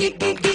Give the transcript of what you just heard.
Geek, geek, geek.